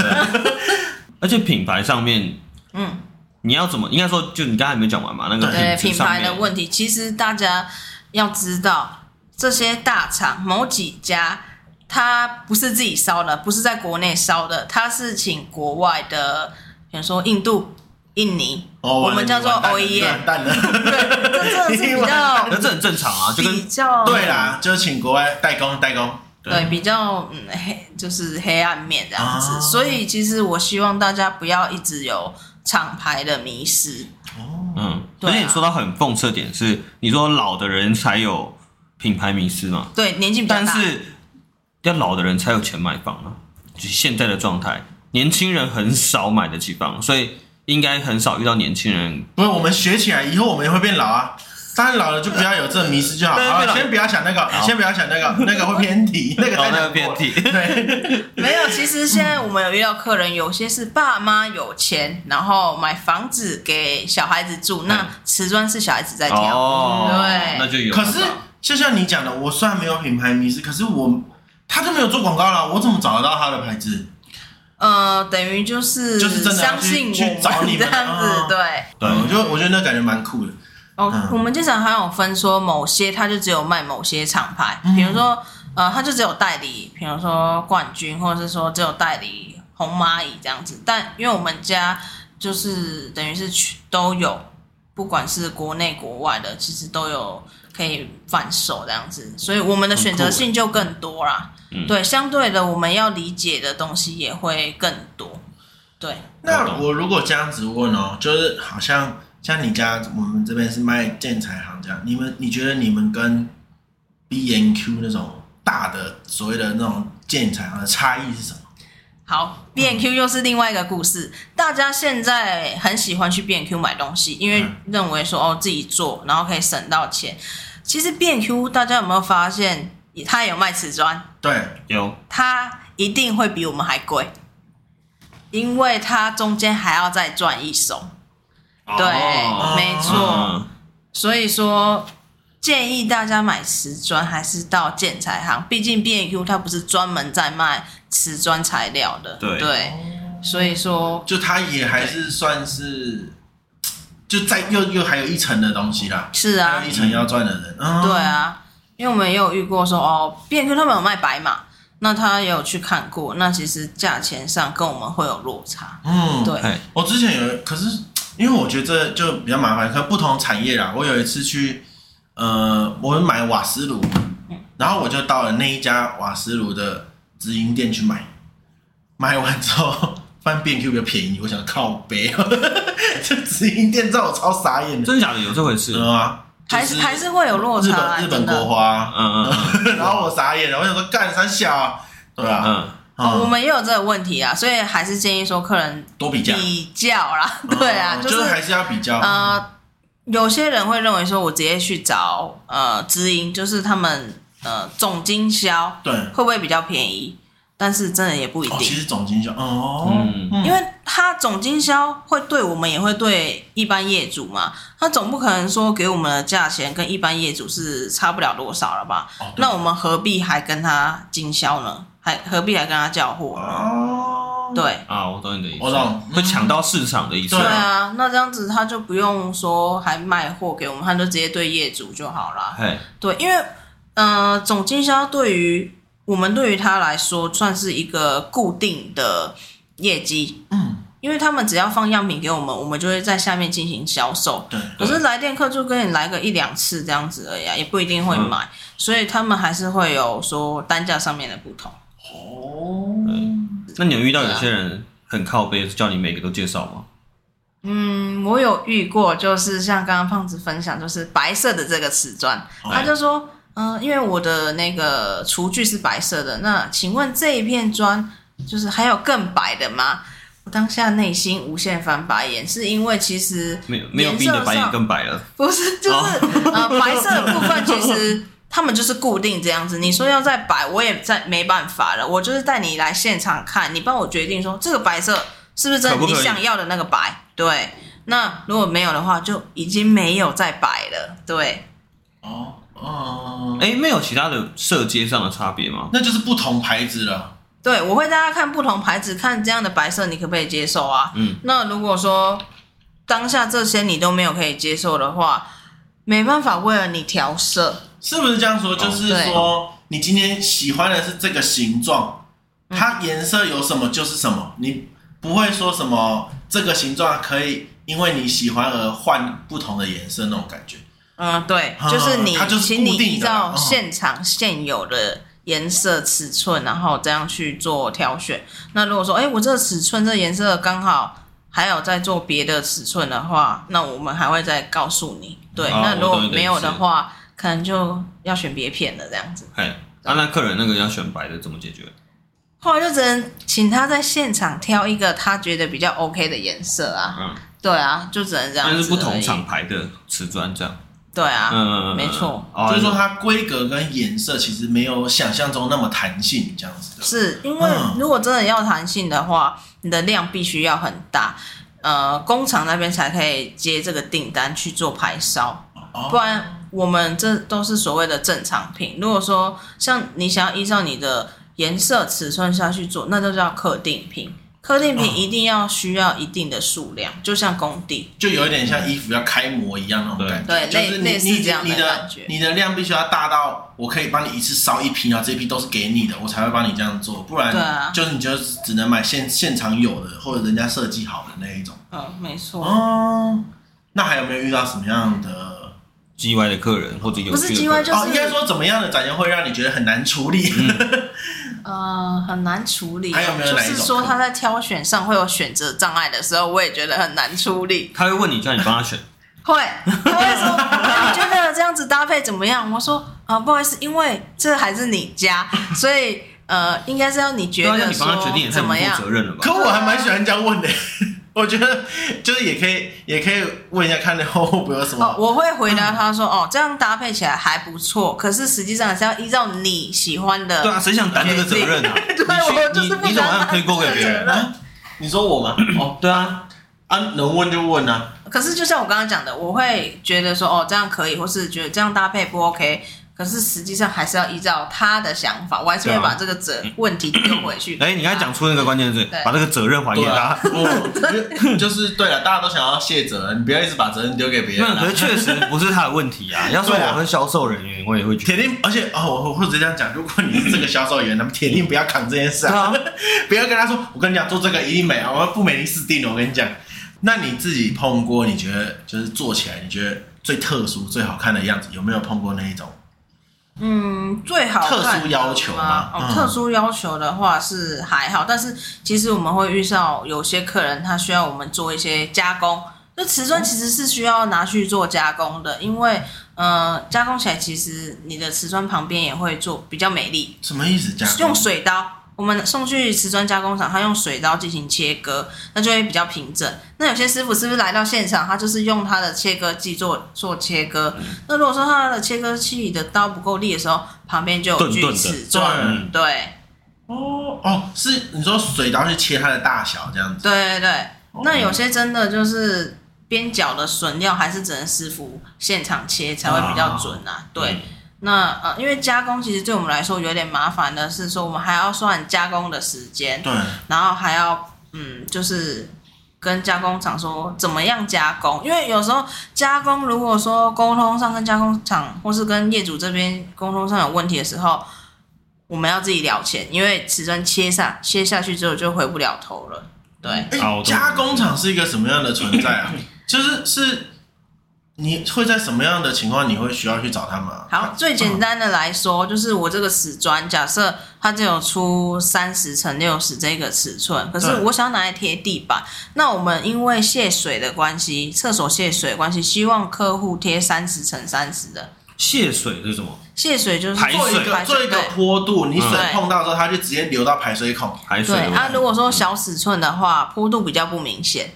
*laughs* 而且品牌上面，嗯，你要怎么？应该说，就你刚才没讲完嘛？那个对品牌的问题，其实大家要知道。这些大厂某几家，它不是自己烧的，不是在国内烧的，它是请国外的，比如说印度、印尼，哦、我们叫做 OEM。*laughs* 对，这真的是比较，*laughs* 那这很正常啊，就跟比较对啦，就请国外代工代工。对，对比较嗯黑，就是黑暗面这样子。啊、所以其实我希望大家不要一直有厂牌的迷失。哦，嗯，而且你说到很讽刺的点是，你说老的人才有。品牌迷失嘛，对，年纪比较大，但是要老的人才有钱买房啊。就现在的状态，年轻人很少买得起房，所以应该很少遇到年轻人。不是，我们学起来以后，我们也会变老啊。当然老了就不要有这迷失就好。好，先不要想那个，先不要想那个，*laughs* 那个会偏题，*laughs* 那个太那个偏题。*laughs* 对，没有。其实现在我们有遇到客人，有些是爸妈有钱，然后买房子给小孩子住，那瓷砖是小孩子在挑。哦，对，那就有。可是。就像你讲的，我虽然没有品牌迷失，可是我他都没有做广告了，我怎么找得到他的牌子？呃，等于就是就是真的相信去找你这样子，对对，我觉得我觉得那感觉蛮酷的。哦，我们经常还有分说，某些他就只有卖某些厂牌，比如说呃，他就只有代理，比如说冠军，或者是说只有代理红蚂蚁这样子。但因为我们家就是等于是都有，不管是国内国外的，其实都有。可以贩售这样子，所以我们的选择性就更多啦。嗯、对，相对的，我们要理解的东西也会更多。对，那我如果这样子问哦，就是好像像你家我们这边是卖建材行这样，你们你觉得你们跟 B N Q 那种大的所谓的那种建材行的差异是什么？好，B N Q 又是另外一个故事。大家现在很喜欢去 B N Q 买东西，因为认为说哦自己做，然后可以省到钱。其实 B N Q 大家有没有发现，它也有卖瓷砖？对，有。他一定会比我们还贵，因为他中间还要再赚一手。哦、对，没错。嗯、所以说。建议大家买瓷砖还是到建材行，毕竟 B&Q 它不是专门在卖瓷砖材料的，对，对，所以说就它也还是算是就在又又还有一层的东西啦，是啊，还有一层要赚的人，嗯、对啊，因为我们也有遇过说哦，B&Q 他们有卖白马，那他也有去看过，那其实价钱上跟我们会有落差，嗯，对，我之前有，可是因为我觉得这就比较麻烦，可能不同产业啦，我有一次去。呃，我们买瓦斯炉，然后我就到了那一家瓦斯炉的直营店去买，买完之后发现 B&Q 比较便宜，我想靠北，*laughs* 这直营店让我超傻眼的，真的假的？有这回事吗？还是还是会有落差？日本日本国花，嗯嗯，*laughs* 然后我傻眼了，我想说干三小，对吧？嗯，我们也有这个问题啊，所以还是建议说客人多比较比较啦，*laughs* 对啊，就是还是要比较，呃。有些人会认为说，我直接去找呃直营，就是他们呃总经销，对，会不会比较便宜？但是真的也不一定。哦、其实总经销哦，嗯，因为他总经销会对我们，也会对一般业主嘛，他总不可能说给我们的价钱跟一般业主是差不了多少了吧？哦、那我们何必还跟他经销呢？还何必还跟他交货呢？哦，对啊，我懂你的意思，我懂，会抢到市场的意思。对啊，那这样子他就不用说还卖货给我们，他就直接对业主就好了。嘿，对，因为呃，总经销对于我们对于他来说算是一个固定的业绩，嗯，因为他们只要放样品给我们，我们就会在下面进行销售。对，可是来电客就跟你来个一两次这样子而已啊，也不一定会买，嗯、所以他们还是会有说单价上面的不同。哦，那你有遇到有些人很靠背，叫你每个都介绍吗？嗯，我有遇过，就是像刚刚胖子分享，就是白色的这个瓷砖，哦、他就说，嗯、呃，因为我的那个厨具是白色的，那请问这一片砖就是还有更白的吗？我当下内心无限翻白眼，是因为其实没有没有比你的白眼更白了，不是，就是、哦、呃白色的部分其实。他们就是固定这样子，你说要再摆，我也再没办法了。我就是带你来现场看，你帮我决定说这个白色是不是真的你想要的那个白？对，那如果没有的话，就已经没有再摆了。对，哦哦，哎，没有其他的色阶上的差别吗？那就是不同牌子了。对，我会大家看不同牌子，看这样的白色你可不可以接受啊？嗯，那如果说当下这些你都没有可以接受的话，没办法为了你调色。是不是这样说？就是说，你今天喜欢的是这个形状，它颜色有什么就是什么，你不会说什么这个形状可以因为你喜欢而换不同的颜色那种感觉。嗯，对，就是你，请你依照现场现有的颜色尺寸，然后这样去做挑选。那如果说，哎，我这个尺寸这颜色刚好还有在做别的尺寸的话，那我们还会再告诉你。对，那如果没有的话。可能就要选别片了，这样子。哎，啊，那客人那个要选白的，怎么解决？后来就只能请他在现场挑一个他觉得比较 OK 的颜色啊。嗯，对啊，就只能这样子。但是不同厂牌的瓷砖这样。对啊，嗯，没错。就是说它规格跟颜色其实没有想象中那么弹性，这样子的。是因为如果真的要弹性的话，你的量必须要很大，呃，工厂那边才可以接这个订单去做排烧，不然。我们这都是所谓的正常品。如果说像你想要依照你的颜色尺寸下去做，那就叫客定品。客订品一定要需要一定的数量，就像工地，就有一点像衣服要开模一样那种感觉。对，就是你你这样的感觉。你的量必须要大到我可以帮你一次烧一批，然后这一批都是给你的，我才会帮你这样做。不然，就是你就只能买现现场有的或者人家设计好的那一种。嗯，没错。哦，那还有没有遇到什么样的？叽歪的客人或者有不是 G Y，就是哦，应该说怎么样的展现会让你觉得很难处理？嗯、*laughs* 呃，很难处理。还有没有哪一种？就是说他在挑选上会有选择障碍的时候，我也觉得很难处理。他会问你，叫你帮他选。会，他会说：*laughs* “你觉得这样子搭配怎么样？”我说：“啊、呃，不好意思，因为这还是你家，*laughs* 所以呃，应该是要你觉得说怎么样？”可我还蛮喜欢这样问的。我觉得就是也可以，也可以问一下，看后会不会有什么。哦，我会回答他说：“嗯、哦，这样搭配起来还不错，可是实际上还是要依照你喜欢的。”对啊，谁想担这个责任啊？*laughs* 对，我就是不你怎么样推过给别人啊？你说我吗？*clears throat* 哦，对啊，啊，能问就问啊。可是就像我刚刚讲的，我会觉得说：“哦，这样可以，或是觉得这样搭配不 OK。”可是实际上还是要依照他的想法，我还是会把这个责问题丢回去。哎，你刚才讲出那个关键字，把这个责任还给他。就是对了，大家都想要卸责任，你不要一直把责任丢给别人。可是确实不是他的问题啊。*laughs* 要是我是销售人员，我也会觉得。铁定，而且哦，我或者这样讲，如果你是这个销售员，那么铁定不要扛这件事啊！*laughs* 不要跟他说，我跟你讲，做这个一定美啊，我不美你死定了。我跟你讲，那你自己碰过？你觉得就是做起来，你觉得最特殊、最好看的样子，有没有碰过那一种？嗯，最好看特殊要求吗？哦，特殊要求的话是还好，但是其实我们会遇到有些客人，他需要我们做一些加工。那瓷砖其实是需要拿去做加工的，因为呃，加工起来其实你的瓷砖旁边也会做比较美丽。什么意思？加工？用水刀。我们送去瓷砖加工厂，他用水刀进行切割，那就会比较平整。那有些师傅是不是来到现场，他就是用他的切割机做做切割？嗯、那如果说他的切割器的刀不够利的时候，旁边就有锯齿状。对，哦哦，是你说水刀去切它的大小这样子？对对对。哦、那有些真的就是边角的损料，还是只能师傅现场切才会比较准啊。哦、对。那呃，因为加工其实对我们来说有点麻烦的是说，我们还要算加工的时间，对，然后还要嗯，就是跟加工厂说怎么样加工，因为有时候加工如果说沟通上跟加工厂或是跟业主这边沟通上有问题的时候，我们要自己了钱，因为瓷砖切下切下去之后就回不了头了。对，欸、加工厂是一个什么样的存在啊？*laughs* 就是是。你会在什么样的情况你会需要去找他们？好，最简单的来说，就是我这个瓷砖，假设它只有出三十乘六十这个尺寸，可是我想要拿来贴地板，那我们因为泄水的关系，厕所泄水的关系，希望客户贴三十乘三十的。泄水是什么？泄水就是排水，做一个做一个坡度，你水碰到之后，它就直接流到排水孔。排水。对，啊，如果说小尺寸的话，坡度比较不明显。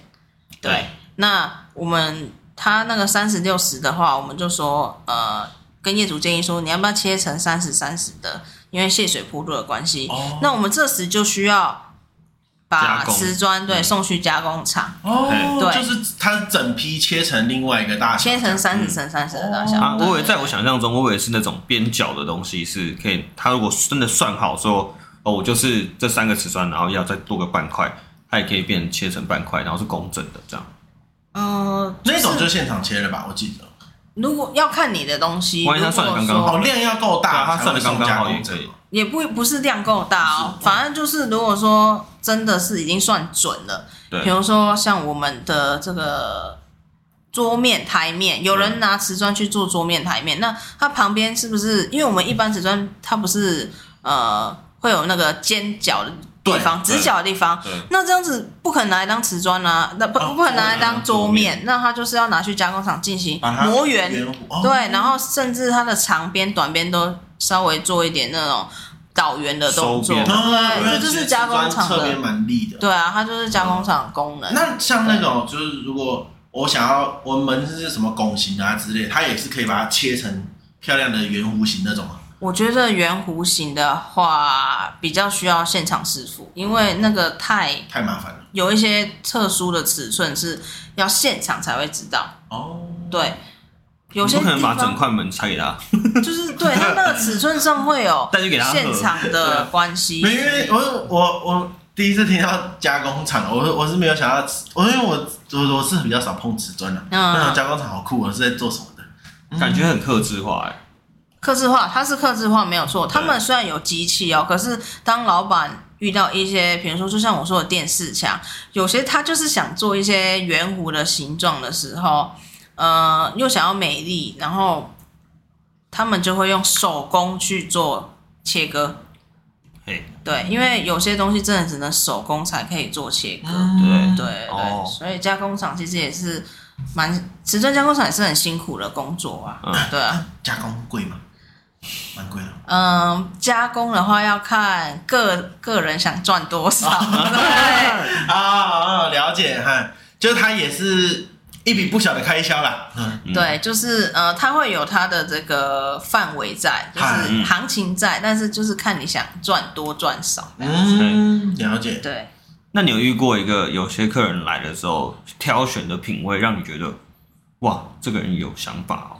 对，那我们。他那个三十六十的话，我们就说，呃，跟业主建议说，你要不要切成三十三十的？因为泄水坡度的关系。哦。那我们这时就需要把瓷砖对送去加工厂。哦。对，就是它整批切成另外一个大小，切成三十乘三十的大小。啊，我以为在我想象中，我以为是那种边角的东西是可以。他如果真的算好说，哦，我就是这三个瓷砖，然后要再多个半块，它也可以变切成半块，然后是工整的这样。呃，那种就现场切了吧，我记得。如果要看你的东西，万一他算的刚刚好，量要够大，它算的刚刚好也可以。也不不是量够大哦，反正就是如果说真的是已经算准了，对，比如说像我们的这个桌面台面，有人拿瓷砖去做桌面台面，那它旁边是不是？因为我们一般瓷砖它不是呃会有那个尖角的。地方直角的地方，那这样子不可能拿来当瓷砖啊，那不不可能拿来当桌面，那它就是要拿去加工厂进行磨圆，对，然后甚至它的长边、短边都稍微做一点那种倒圆的动作，对，这就是加工厂的，蛮利的，对啊，它就是加工厂的功能。那像那种就是如果我想要我们是什么拱形啊之类，它也是可以把它切成漂亮的圆弧形那种吗？我觉得圆弧形的话比较需要现场师傅，因为那个太太麻烦了。有一些特殊的尺寸是要现场才会知道。哦，对，有些不可能把整块门拆给他。就是对，他那个尺寸上会有 *laughs* 现场的关系。没，因为我我我第一次听到加工厂，我我是没有想到，我因为我我我是比较少碰瓷砖的。嗯，那加工厂好酷，我是在做什么的？感觉很克制化哎。客制化，它是客制化没有错。他们虽然有机器哦，可是当老板遇到一些，比如说就像我说的电视墙，有些他就是想做一些圆弧的形状的时候，呃，又想要美丽，然后他们就会用手工去做切割。嘿，对，因为有些东西真的只能手工才可以做切割。嗯、对对对，哦、所以加工厂其实也是蛮，瓷砖加工厂也是很辛苦的工作啊。嗯，对啊，加工贵吗？蛮贵的。嗯，加工的话要看个个人想赚多少。*laughs* 对，啊，了解哈，就是它也是一笔不小的开销啦。嗯，对，就是呃，它会有它的这个范围在，就是行情在，但是就是看你想赚多赚少。嗯，了解。对，那你有遇过一个有些客人来的时候挑选的品味，让你觉得哇，这个人有想法哦。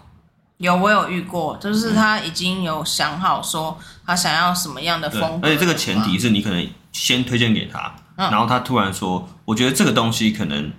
有，我有遇过，就是他已经有想好说他想要什么样的风格，而且这个前提是你可能先推荐给他，嗯、然后他突然说，我觉得这个东西可能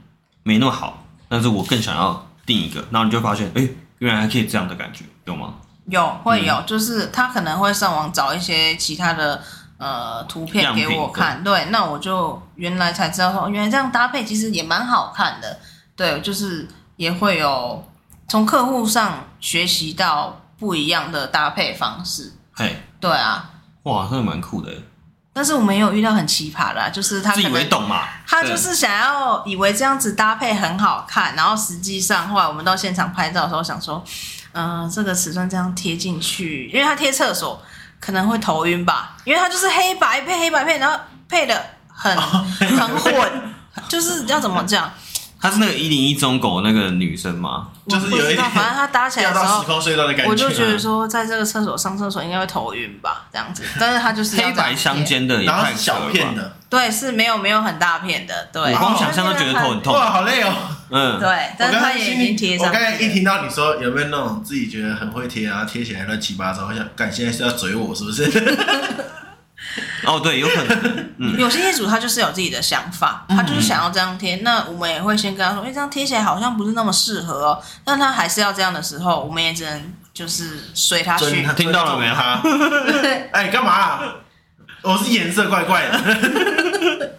没那么好，但是我更想要定一个，然后你就发现，哎，原来还可以这样的感觉，有吗？有，会有，嗯、就是他可能会上网找一些其他的呃图片给我看，对，对，那我就原来才知道说，原来这样搭配其实也蛮好看的，对，就是也会有。从客户上学习到不一样的搭配方式，嘿，对啊，哇，真的蛮酷的。但是我没有遇到很奇葩的啊，就是他自以为懂嘛，他就是想要以为这样子搭配很好看，然后实际上后来我们到现场拍照的时候想说，嗯、呃，这个瓷砖这样贴进去，因为他贴厕所可能会头晕吧，因为他就是黑白配黑白配，然后配的很很混，就是要怎么讲？她是那个一零一中狗那个女生吗？就是有一点，反正她搭起来的时候，我就觉得说，在这个厕所上厕所应该会头晕吧，这样子。*laughs* 但是她就是黑白相间的，然后小片的，对，是没有没有很大片的，对。我光想象都觉得头很痛，哇，好累哦。嗯，对，但是她也已经贴上。我刚才一听到你说有没有那种自己觉得很会贴，然后贴起来乱七八糟，我想，干现在是要嘴我是不是？*laughs* *laughs* 哦，对，有可能。*laughs* 嗯，有些业主他就是有自己的想法，他就是想要这样贴。那我们也会先跟他说，哎，这样贴起来好像不是那么适合哦。但他还是要这样的时候，我们也只能就是随他去。听到了没哈？*laughs* 哎，干嘛？我是颜色怪怪的。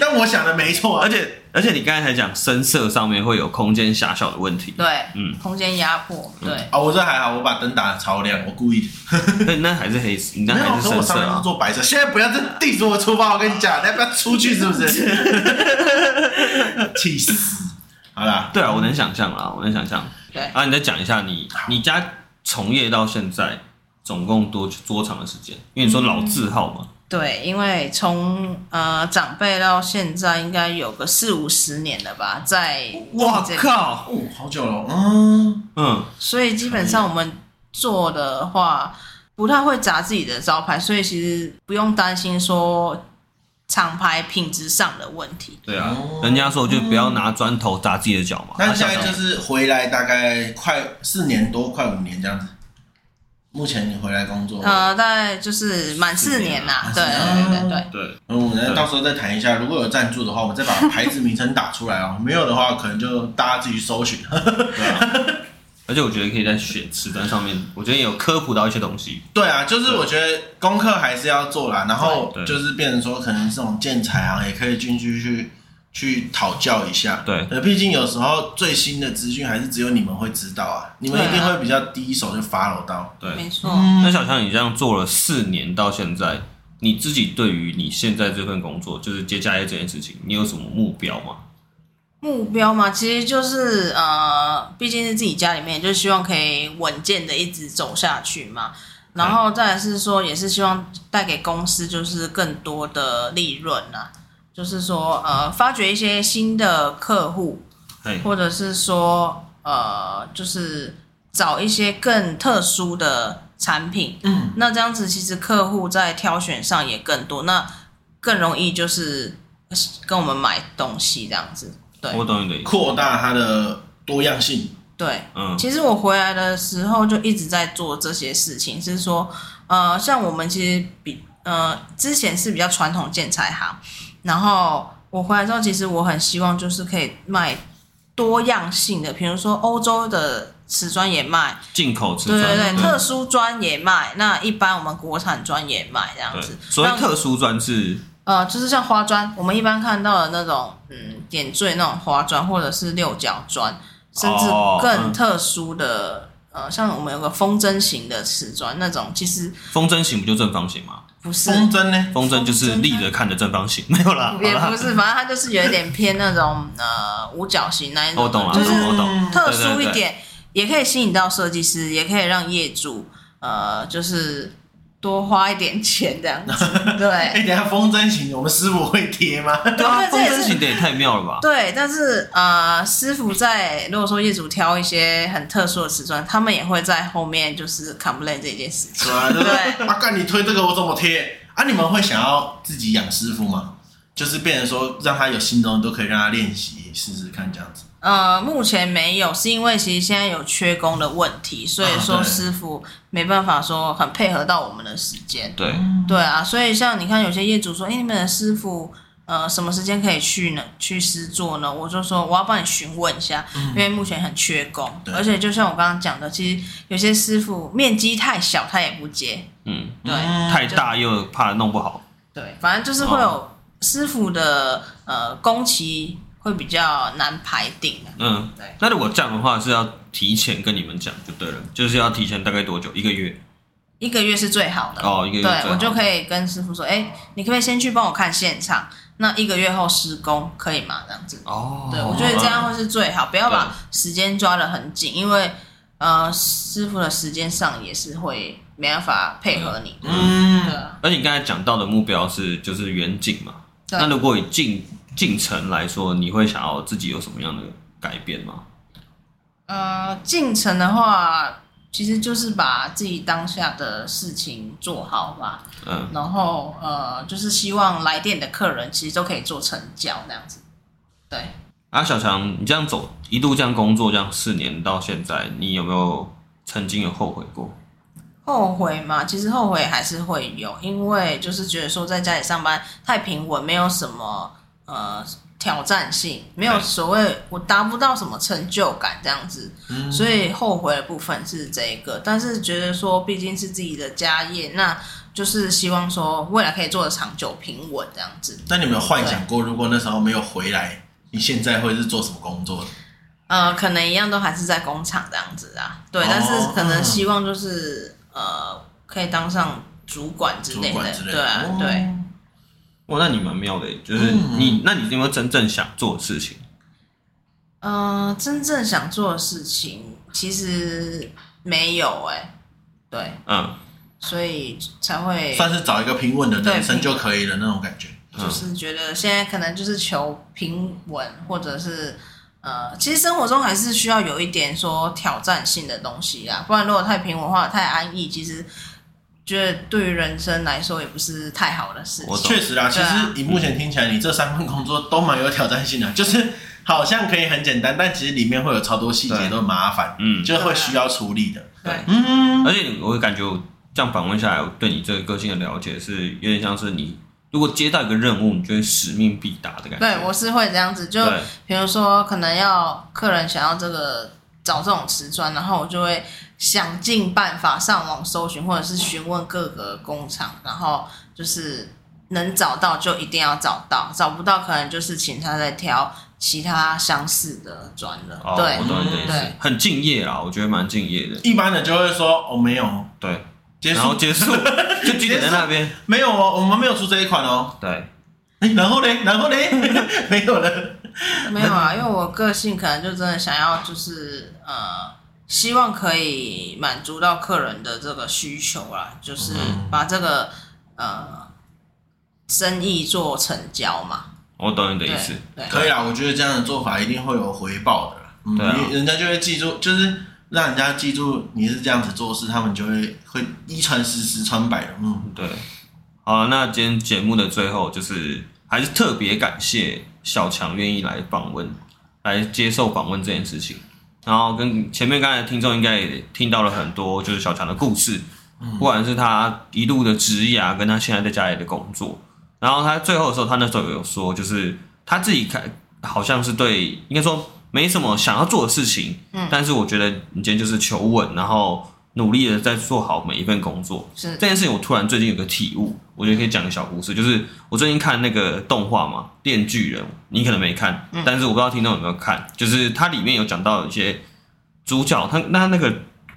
但我想的没错，而且而且你刚才才讲深色上面会有空间狭小的问题，对，嗯，空间压迫，对。啊，我这还好，我把灯打得超亮，我故意的。*laughs* 对，那还是黑，你那还是深色啊。做白色，现在不要再 diss 我出发，我跟你讲，你要不要出去？是不是？*laughs* 气死！好啦，对啊，我能想象啦，我能想象。对啊，你再讲一下你你家从业到现在总共多多长的时间？因为你说老字号嘛。对，因为从呃长辈到现在应该有个四五十年了吧，在哇靠，哦，好久了，嗯嗯，所以基本上我们做的话不太会砸自己的招牌，所以其实不用担心说厂牌品质上的问题。对啊，人家说就不要拿砖头砸自己的脚嘛。那现在就是回来大概快四年多，快五年这样子。目前你回来工作，呃，大概就是满四年啦，对对对对对。嗯，那到时候再谈一下，如果有赞助的话，我们再把牌子名称打出来哦。*laughs* 没有的话，可能就大家自己搜寻。对啊。而且我觉得可以在选瓷砖上面，我觉得有科普到一些东西。对啊，就是我觉得功课还是要做啦，然后就是变成说，可能这种建材啊，也可以进去去。去讨教一下，对，呃，毕竟有时候最新的资讯还是只有你们会知道啊，你们一定会比较第一手就 follow 到，对，没错。嗯、那小强，你这样做了四年到现在，你自己对于你现在这份工作，就是接家业这件事情，你有什么目标吗？目标嘛，其实就是呃，毕竟是自己家里面，就希望可以稳健的一直走下去嘛。然后再来是说，也是希望带给公司就是更多的利润啊。就是说，呃，发掘一些新的客户，或者是说，呃，就是找一些更特殊的产品。嗯，那这样子其实客户在挑选上也更多，那更容易就是跟我们买东西这样子。对，我懂你的意思。扩大它的多样性。对，嗯，其实我回来的时候就一直在做这些事情，是说，呃，像我们其实比呃之前是比较传统建材行。然后我回来之后，其实我很希望就是可以卖多样性的，比如说欧洲的瓷砖也卖，进口瓷砖，对对对，特殊砖也卖。那一般我们国产砖也卖这样子。所谓特殊砖是呃，就是像花砖，我们一般看到的那种，嗯，点缀那种花砖，或者是六角砖，甚至更特殊的，呃，像我们有个风筝型的瓷砖，那种其实风筝型不就正方形吗？不是风筝呢？风筝就是立着看的正方形，*laughs* 没有啦。也不是，反正它就是有一点偏那种呃五角形那一种。我懂了，就是我懂。特殊一点，也可以吸引到设计师，也可以让业主呃，就是。多花一点钱这样子，*laughs* 对。哎，等下风筝型，我们师傅会贴吗？对啊，风筝型的也太妙了吧？对，但是呃，师傅在如果说业主挑一些很特殊的瓷砖，他们也会在后面就是 complain 这件事情。对，阿干你推这个我怎么贴？啊，你们会想要自己养师傅吗？就是变成说让他有心中都可以让他练习试试看这样子。呃，目前没有，是因为其实现在有缺工的问题，所以说师傅没办法说很配合到我们的时间。对，对啊，所以像你看，有些业主说，哎，你们的师傅呃什么时间可以去呢？去施作呢？我就说我要帮你询问一下，嗯、因为目前很缺工，而且就像我刚刚讲的，其实有些师傅面积太小，他也不接。嗯，对，太大又怕弄不好。对，反正就是会有师傅的呃工期。会比较难排定。嗯，对。那如果这样的话，是要提前跟你们讲就对了，就是要提前大概多久？一个月？一个月是最好的哦，一个月。对，我就可以跟师傅说，哎，你可不可以先去帮我看现场？那一个月后施工可以吗？这样子。哦。对，我觉得这样会是最好，不要把时间抓得很紧，因为呃，师傅的时间上也是会没办法配合你。嗯。对。而你刚才讲到的目标是就是远景嘛？那如果你进进程来说，你会想要自己有什么样的改变吗？呃，进程的话，其实就是把自己当下的事情做好吧。嗯，然后呃，就是希望来电的客人其实都可以做成交那样子。对，啊，小强，你这样走一路这样工作这样四年到现在，你有没有曾经有后悔过？后悔嘛，其实后悔还是会有，因为就是觉得说在家里上班太平稳，没有什么呃挑战性，没有所谓我达不到什么成就感这样子，嗯、所以后悔的部分是这个。但是觉得说毕竟是自己的家业，那就是希望说未来可以做的长久平稳这样子。那你有没有幻想过，如果那时候没有回来，你现在会是做什么工作？呃，可能一样都还是在工厂这样子啊，对，哦、但是可能希望就是。嗯呃，可以当上主管之类的，的对啊，哦、对。哇，那你蛮妙的，就是你，嗯、那你有没有真正想做的事情？呃，真正想做的事情其实没有哎，对，嗯，所以才会算是找一个平稳的人生就可以了那种感觉，就是觉得现在可能就是求平稳，或者是。呃，其实生活中还是需要有一点说挑战性的东西啊，不然如果太平稳化、太安逸，其实觉得对于人生来说也不是太好的事情。我确实啦，其实你目前听起来，你这三份工作都蛮有挑战性的，就是好像可以很简单，但其实里面会有超多细节都麻烦，嗯，就会需要处理的。对，嗯，而且我会感觉这样访问下来，我对你这个个性的了解是有点像是你。如果接到一个任务，你就会使命必达的感觉？对，我是会这样子。就比如说，可能要客人想要这个找这种瓷砖，然后我就会想尽办法上网搜寻，或者是询问各个工厂，然后就是能找到就一定要找到，找不到可能就是请他再挑其他相似的砖了。哦、对，我懂你的意思。对，很敬业啦，我觉得蛮敬业的。一般的就会说哦，没有，对。然后结束，*laughs* 就记在那边。没有哦，我们没有出这一款哦。对。然后呢？然后呢？*laughs* 没有了。没有啊，因为我个性可能就真的想要，就是呃，希望可以满足到客人的这个需求啦，就是把这个呃生意做成交嘛。我懂你的意思。对。可以啊，我觉得这样的做法一定会有回报的。嗯。人家就会记住，就是。让人家记住你是这样子做事，他们就会会一传十，十传百的。嗯，对。好，那今天节目的最后，就是还是特别感谢小强愿意来访问，来接受访问这件事情。然后跟前面刚才听众应该也听到了很多，就是小强的故事，不管是他一路的职业啊，跟他现在在家里的工作。然后他最后的时候，他那时候有说，就是他自己看好像是对，应该说。没什么想要做的事情，嗯，但是我觉得你今天就是求稳，然后努力的在做好每一份工作。是这件事情，我突然最近有个体悟，我觉得可以讲个小故事，就是我最近看那个动画嘛，《电锯人》，你可能没看，嗯，但是我不知道听众有没有看，就是它里面有讲到一些主角，他那那个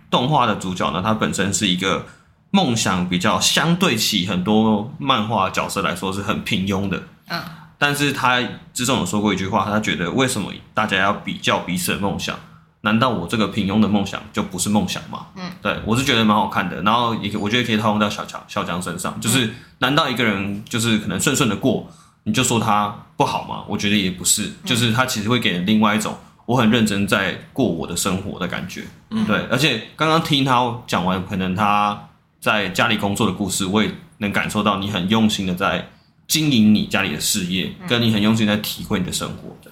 动画的主角呢，他本身是一个梦想比较相对起很多漫画角色来说是很平庸的，嗯。但是他之前有说过一句话，他觉得为什么大家要比较彼此的梦想？难道我这个平庸的梦想就不是梦想吗？嗯，对，我是觉得蛮好看的。然后也我觉得可以套用到小强小强身上，就是难道一个人就是可能顺顺的过，你就说他不好吗？我觉得也不是，就是他其实会给人另外一种我很认真在过我的生活的感觉。嗯，对。而且刚刚听他讲完，可能他在家里工作的故事，我也能感受到你很用心的在。经营你家里的事业，跟你很用心在体会你的生活的，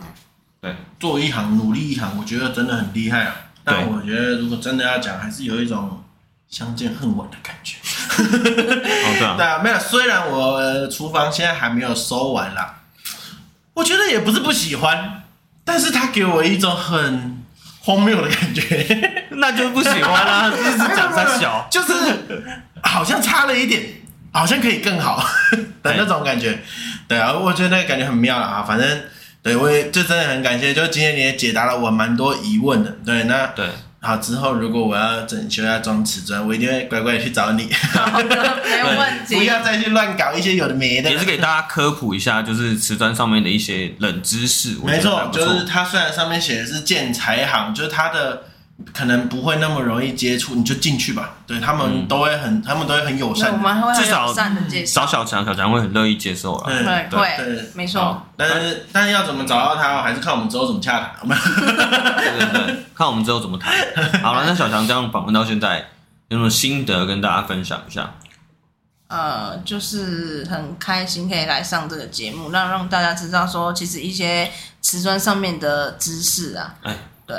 对，做一行努力一行，我觉得真的很厉害啊。但我觉得如果真的要讲，还是有一种相见恨晚的感觉。哦，对啊，*laughs* 没有。虽然我厨房现在还没有收完啦，我觉得也不是不喜欢，但是他给我一种很荒谬的感觉，*laughs* 那就不喜欢啦。就 *laughs* 是讲他小，就是好像差了一点。好像可以更好的那种感觉，对啊，我觉得那个感觉很妙啊。反正对我也就真的很感谢，就今天你也解答了我蛮多疑问的。对，那对，好之后如果我要整修要装瓷砖，我一定会乖乖的去找你。好的，没有问题。不要再去乱搞一些有的没的。也是给大家科普一下，就是瓷砖上面的一些冷知识。没错，就是它虽然上面写的是建材行，就是它的。可能不会那么容易接触，你就进去吧。对，他们都会很，他们都会很友善，至少找小强，小强会很乐意接受啊。对对，没错。但是但是要怎么找到他，还是看我们之后怎么洽谈。对对对，看我们之后怎么谈。好了，*laughs* 那小强这样访问到现在，有什么心得跟大家分享一下？呃，就是很开心可以来上这个节目，让让大家知道说，其实一些瓷砖上面的知识啊，哎，对，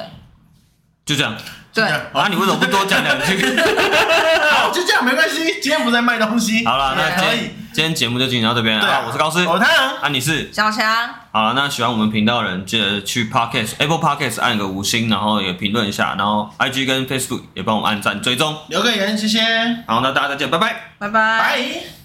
就这样。对啊，你为什么不多讲两句？*laughs* 好，就这样没关系。今天不在卖东西。好了，那可以。今天节目就进行到这边了。啊，我是高斯，我是太阳，啊，你是小强。好了，那喜欢我们频道的人，记得去 Podcast Apple Podcast 按个五星，然后也评论一下，然后 IG 跟 Facebook 也帮我们按赞追踪，留个言，谢谢。好，那大家再见，拜拜，拜拜。